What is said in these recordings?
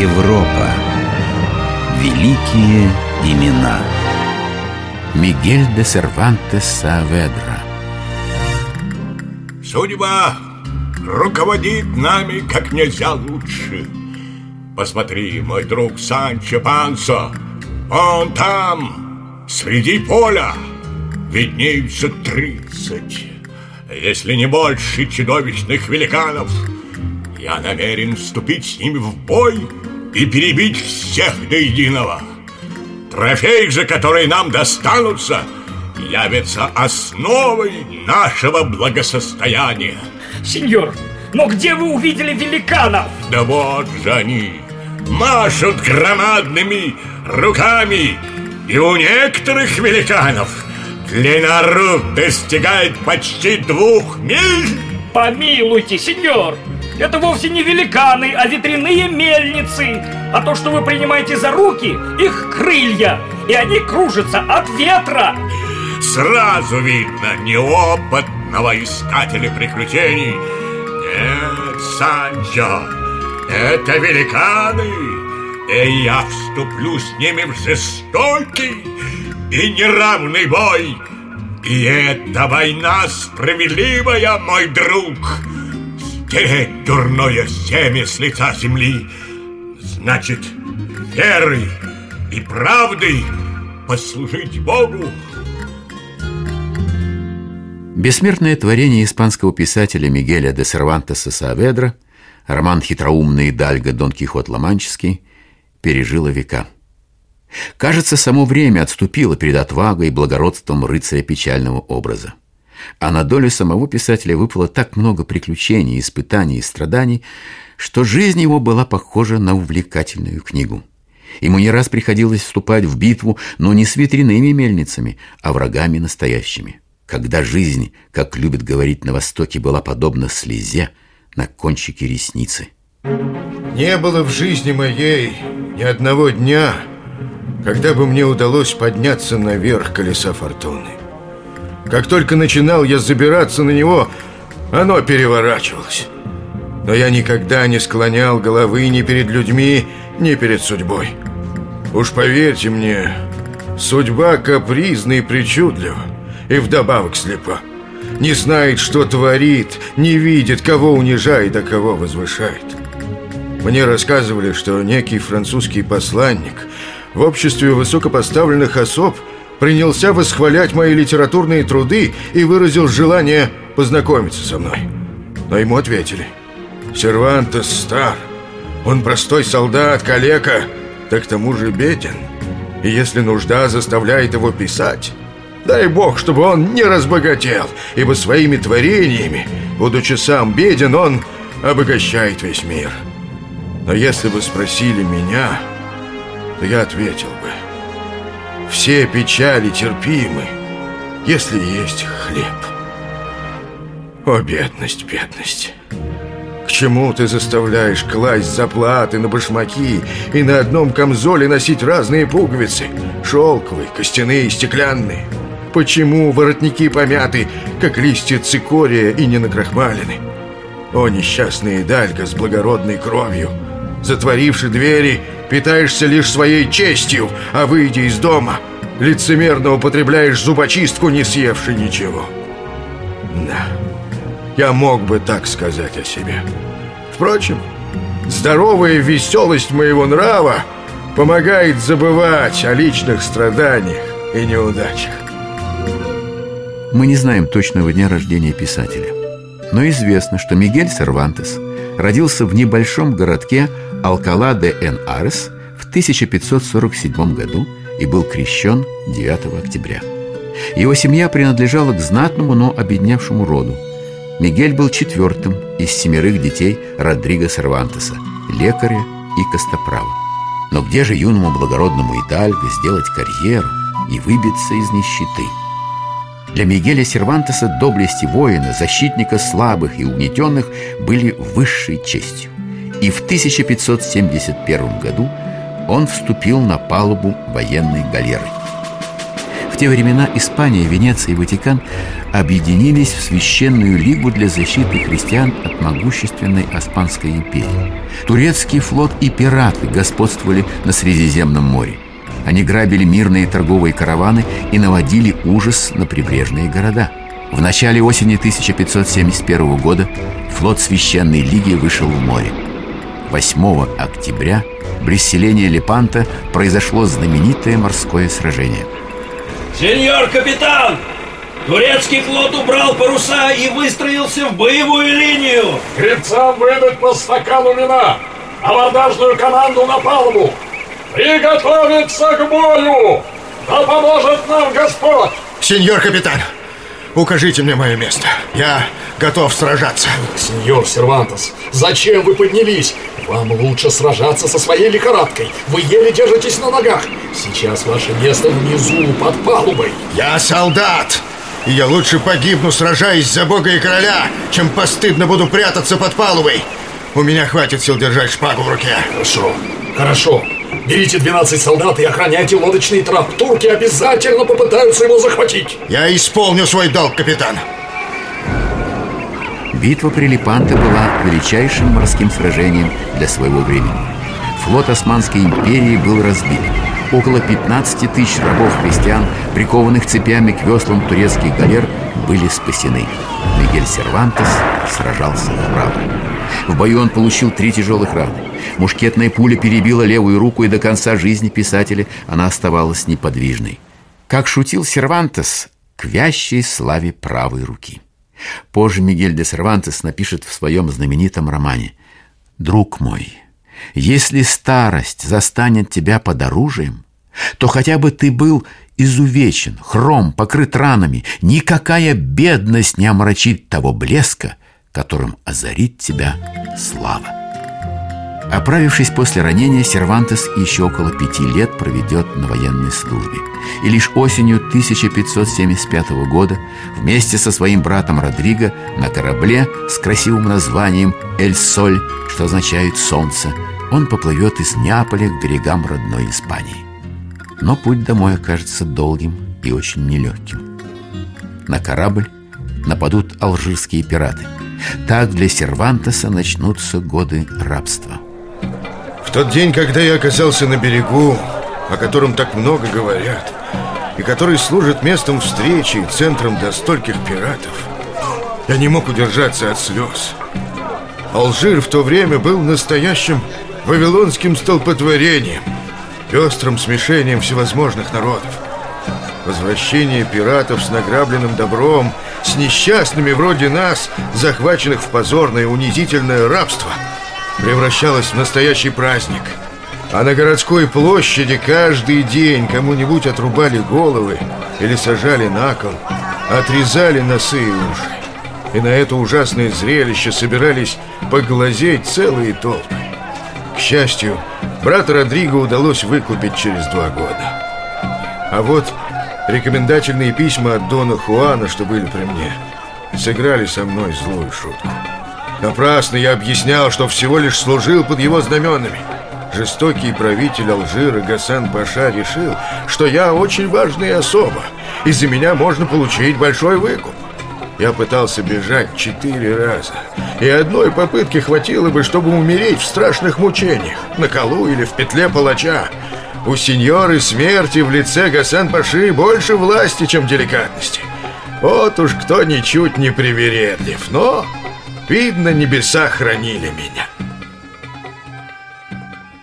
Европа. Великие имена. Мигель де Сервантес Сааведра. Судьба руководит нами как нельзя лучше. Посмотри, мой друг Санчо Пансо, он там, среди поля, виднеются тридцать, если не больше чудовищных великанов. Я намерен вступить с ними в бой и перебить всех до единого. Трофеи же, которые нам достанутся, явятся основой нашего благосостояния. Сеньор, но где вы увидели великанов? Да вот же они, машут громадными руками, и у некоторых великанов длина рук достигает почти двух миль. Помилуйте, сеньор, это вовсе не великаны, а ветряные мельницы. А то, что вы принимаете за руки, их крылья, и они кружатся от ветра. Сразу видно неопытного искателя приключений. Нет, Санчо, это великаны, и я вступлю с ними в жестокий и неравный бой. И эта война справедливая, мой друг. Стереть дурное семя с лица земли значит верой и правдой послужить Богу. Бессмертное творение испанского писателя Мигеля де Сервантеса Сааведра, роман «Хитроумный Дальго Дон Кихот Ломанческий» пережило века. Кажется, само время отступило перед отвагой и благородством рыцаря печального образа. А на долю самого писателя выпало так много приключений, испытаний и страданий, что жизнь его была похожа на увлекательную книгу. Ему не раз приходилось вступать в битву, но не с ветряными мельницами, а врагами настоящими. Когда жизнь, как любят говорить на Востоке, была подобна слезе на кончике ресницы. Не было в жизни моей ни одного дня, когда бы мне удалось подняться наверх колеса фортуны. Как только начинал я забираться на него, оно переворачивалось. Но я никогда не склонял головы ни перед людьми, ни перед судьбой. Уж поверьте мне, судьба капризна и причудлива, и вдобавок слепа. Не знает, что творит, не видит, кого унижает, а кого возвышает. Мне рассказывали, что некий французский посланник в обществе высокопоставленных особ принялся восхвалять мои литературные труды и выразил желание познакомиться со мной. Но ему ответили. Сервантес стар, он простой солдат, калека, да к тому же беден. И если нужда заставляет его писать, дай бог, чтобы он не разбогател, ибо своими творениями, будучи сам беден, он обогащает весь мир. Но если бы спросили меня, то я ответил бы. Все печали терпимы, если есть хлеб. О, бедность, бедность! К чему ты заставляешь класть заплаты на башмаки и на одном камзоле носить разные пуговицы? Шелковые, костяные, стеклянные. Почему воротники помяты, как листья цикория и не накрахмалены? О, несчастный Дальга с благородной кровью! Затворивши двери, питаешься лишь своей честью, а выйдя из дома, лицемерно употребляешь зубочистку, не съевши ничего. Да, я мог бы так сказать о себе. Впрочем, здоровая веселость моего нрава помогает забывать о личных страданиях и неудачах. Мы не знаем точного дня рождения писателя, но известно, что Мигель Сервантес родился в небольшом городке Алкала де Эн-Арес в 1547 году и был крещен 9 октября. Его семья принадлежала к знатному, но обедневшему роду. Мигель был четвертым из семерых детей Родриго Сервантеса, лекаря и костоправа. Но где же юному благородному Идальго сделать карьеру и выбиться из нищеты? Для Мигеля Сервантеса доблести воина, защитника слабых и угнетенных были высшей честью и в 1571 году он вступил на палубу военной галеры. В те времена Испания, Венеция и Ватикан объединились в Священную Лигу для защиты христиан от могущественной Османской империи. Турецкий флот и пираты господствовали на Средиземном море. Они грабили мирные торговые караваны и наводили ужас на прибрежные города. В начале осени 1571 года флот Священной Лиги вышел в море. 8 октября близ селения Лепанта произошло знаменитое морское сражение. Сеньор капитан! Турецкий флот убрал паруса и выстроился в боевую линию Гребцам выдать по стакану вина Абордажную команду на палубу Приготовиться к бою! Да поможет нам Господь! Сеньор капитан, укажите мне мое место. Я готов сражаться. Сеньор Сервантес, зачем вы поднялись? Вам лучше сражаться со своей лихорадкой. Вы еле держитесь на ногах. Сейчас ваше место внизу, под палубой. Я солдат! И я лучше погибну, сражаясь за Бога и короля, чем постыдно буду прятаться под палубой. У меня хватит сил держать шпагу в руке. Хорошо, хорошо. Берите 12 солдат и охраняйте лодочный трап. Турки обязательно попытаются его захватить. Я исполню свой долг, капитан. Битва при Лепанте была величайшим морским сражением для своего времени. Флот Османской империи был разбит. Около 15 тысяч рабов-христиан, прикованных цепями к веслам турецких галер, были спасены. Мигель Сервантес сражался храбро. В бою он получил три тяжелых раны. Мушкетная пуля перебила левую руку, и до конца жизни писателя она оставалась неподвижной. Как шутил Сервантес, к вящей славе правой руки. Позже Мигель де Сервантес напишет в своем знаменитом романе «Друг мой, если старость застанет тебя под оружием, то хотя бы ты был изувечен, хром, покрыт ранами, никакая бедность не омрачит того блеска, которым озарит тебя слава. Оправившись после ранения, Сервантес еще около пяти лет проведет на военной службе. И лишь осенью 1575 года вместе со своим братом Родриго на корабле с красивым названием «Эль Соль», что означает «солнце», он поплывет из Неаполя к берегам родной Испании. Но путь домой окажется долгим и очень нелегким. На корабль нападут алжирские пираты. Так для Сервантеса начнутся годы рабства. В тот день, когда я оказался на берегу, о котором так много говорят, и который служит местом встречи и центром для стольких пиратов, я не мог удержаться от слез. Алжир в то время был настоящим вавилонским столпотворением, пестрым смешением всевозможных народов. Возвращение пиратов с награбленным добром, с несчастными вроде нас, захваченных в позорное унизительное рабство, превращалось в настоящий праздник. А на городской площади каждый день кому-нибудь отрубали головы или сажали на кол, отрезали носы и уши. И на это ужасное зрелище собирались поглазеть целые толпы. К счастью, брата Родриго удалось выкупить через два года. А вот рекомендательные письма от Дона Хуана, что были при мне, сыграли со мной злую шутку. Напрасно я объяснял, что всего лишь служил под его знаменами. Жестокий правитель Алжира Гасан Паша решил, что я очень важная особа, и за меня можно получить большой выкуп. Я пытался бежать четыре раза, и одной попытки хватило бы, чтобы умереть в страшных мучениях, на колу или в петле палача. У сеньоры смерти в лице Гасан Паши больше власти, чем деликатности. Вот уж кто ничуть не привередлив, но, видно, небеса хранили меня.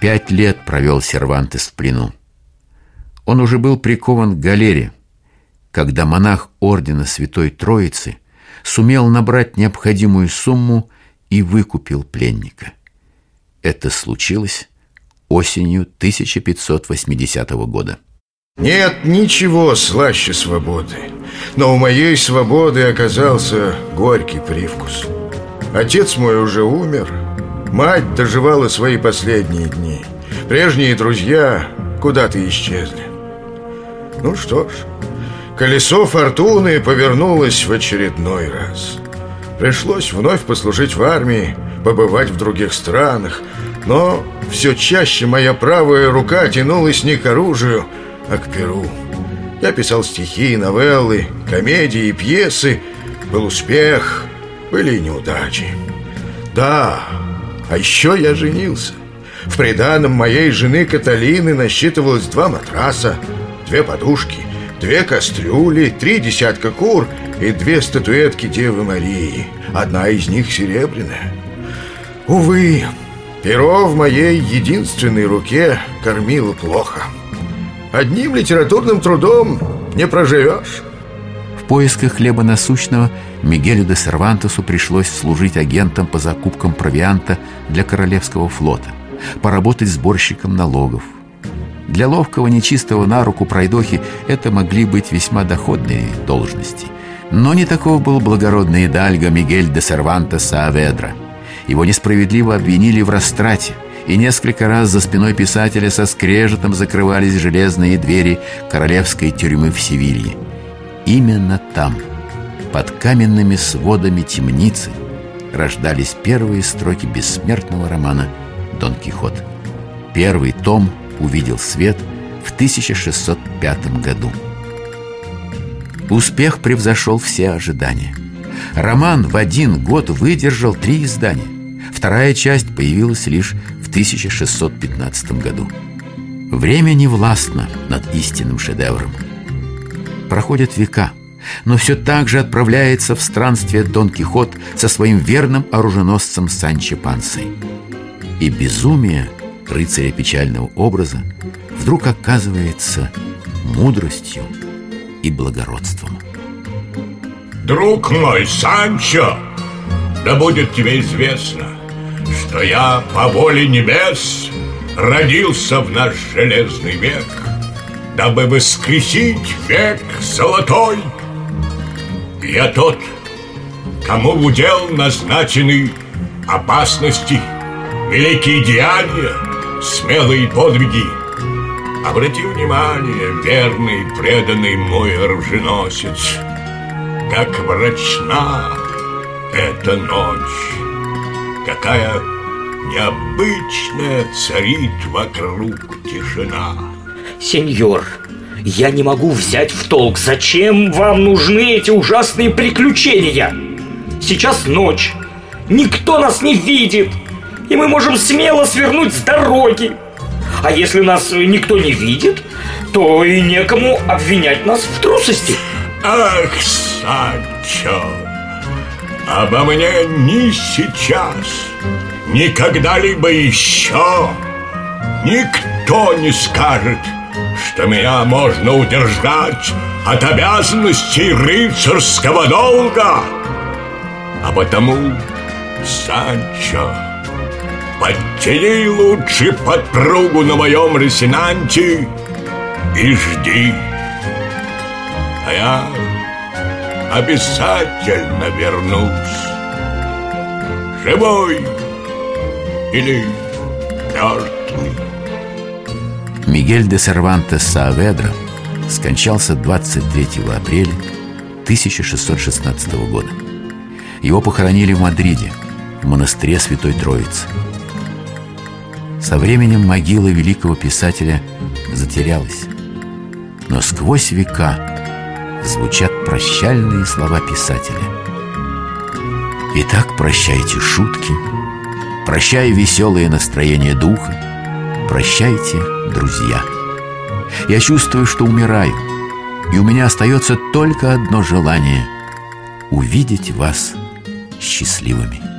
Пять лет провел Сервантес в плену. Он уже был прикован к галере, когда монах ордена Святой Троицы сумел набрать необходимую сумму и выкупил пленника. Это случилось осенью 1580 года. Нет ничего слаще свободы, но у моей свободы оказался горький привкус. Отец мой уже умер, мать доживала свои последние дни. Прежние друзья куда-то исчезли. Ну что ж, колесо фортуны повернулось в очередной раз. Пришлось вновь послужить в армии, побывать в других странах, но все чаще моя правая рука тянулась не к оружию, а к перу. Я писал стихи, новеллы, комедии пьесы. Был успех, были неудачи. Да, а еще я женился. В приданом моей жены Каталины насчитывалось два матраса, две подушки, две кастрюли, три десятка кур и две статуэтки Девы Марии. Одна из них серебряная. Увы, перо в моей единственной руке кормило плохо. Одним литературным трудом не проживешь. В поисках хлеба насущного Мигелю де Сервантесу пришлось служить агентом по закупкам провианта для Королевского флота, поработать сборщиком налогов. Для ловкого, нечистого на руку пройдохи это могли быть весьма доходные должности. Но не таков был благородный идальго Мигель де Сервантес Сааведра. Его несправедливо обвинили в растрате – и несколько раз за спиной писателя со скрежетом закрывались железные двери королевской тюрьмы в Севилье. Именно там, под каменными сводами темницы, рождались первые строки бессмертного романа «Дон Кихот». Первый том увидел свет в 1605 году. Успех превзошел все ожидания. Роман в один год выдержал три издания. Вторая часть появилась лишь в 1615 году. Время не властно над истинным шедевром. Проходят века, но все так же отправляется в странствие Дон Кихот со своим верным оруженосцем Санчо Пансой. И безумие рыцаря печального образа вдруг оказывается мудростью и благородством. Друг мой, Санчо, да будет тебе известно, что я по воле небес родился в наш железный век, дабы воскресить век золотой. Я тот, кому в удел назначены опасности, великие деяния, смелые подвиги. Обрати внимание, верный, преданный мой оруженосец, как мрачна эта ночь какая необычная царит вокруг тишина. Сеньор, я не могу взять в толк, зачем вам нужны эти ужасные приключения? Сейчас ночь, никто нас не видит, и мы можем смело свернуть с дороги. А если нас никто не видит, то и некому обвинять нас в трусости. Ах, Санчо, Обо мне ни сейчас, ни когда-либо еще Никто не скажет, что меня можно удержать От обязанностей рыцарского долга А потому, Санчо, подтяни лучше подпругу на моем ресинанте И жди А я обязательно вернусь. Живой или мертвый. Мигель де Сервантес Сааведра скончался 23 апреля 1616 года. Его похоронили в Мадриде, в монастыре Святой Троицы. Со временем могила великого писателя затерялась. Но сквозь века звучат прощальные слова писателя. Итак, прощайте шутки, прощай веселое настроение духа, прощайте, друзья. Я чувствую, что умираю, и у меня остается только одно желание — увидеть вас счастливыми.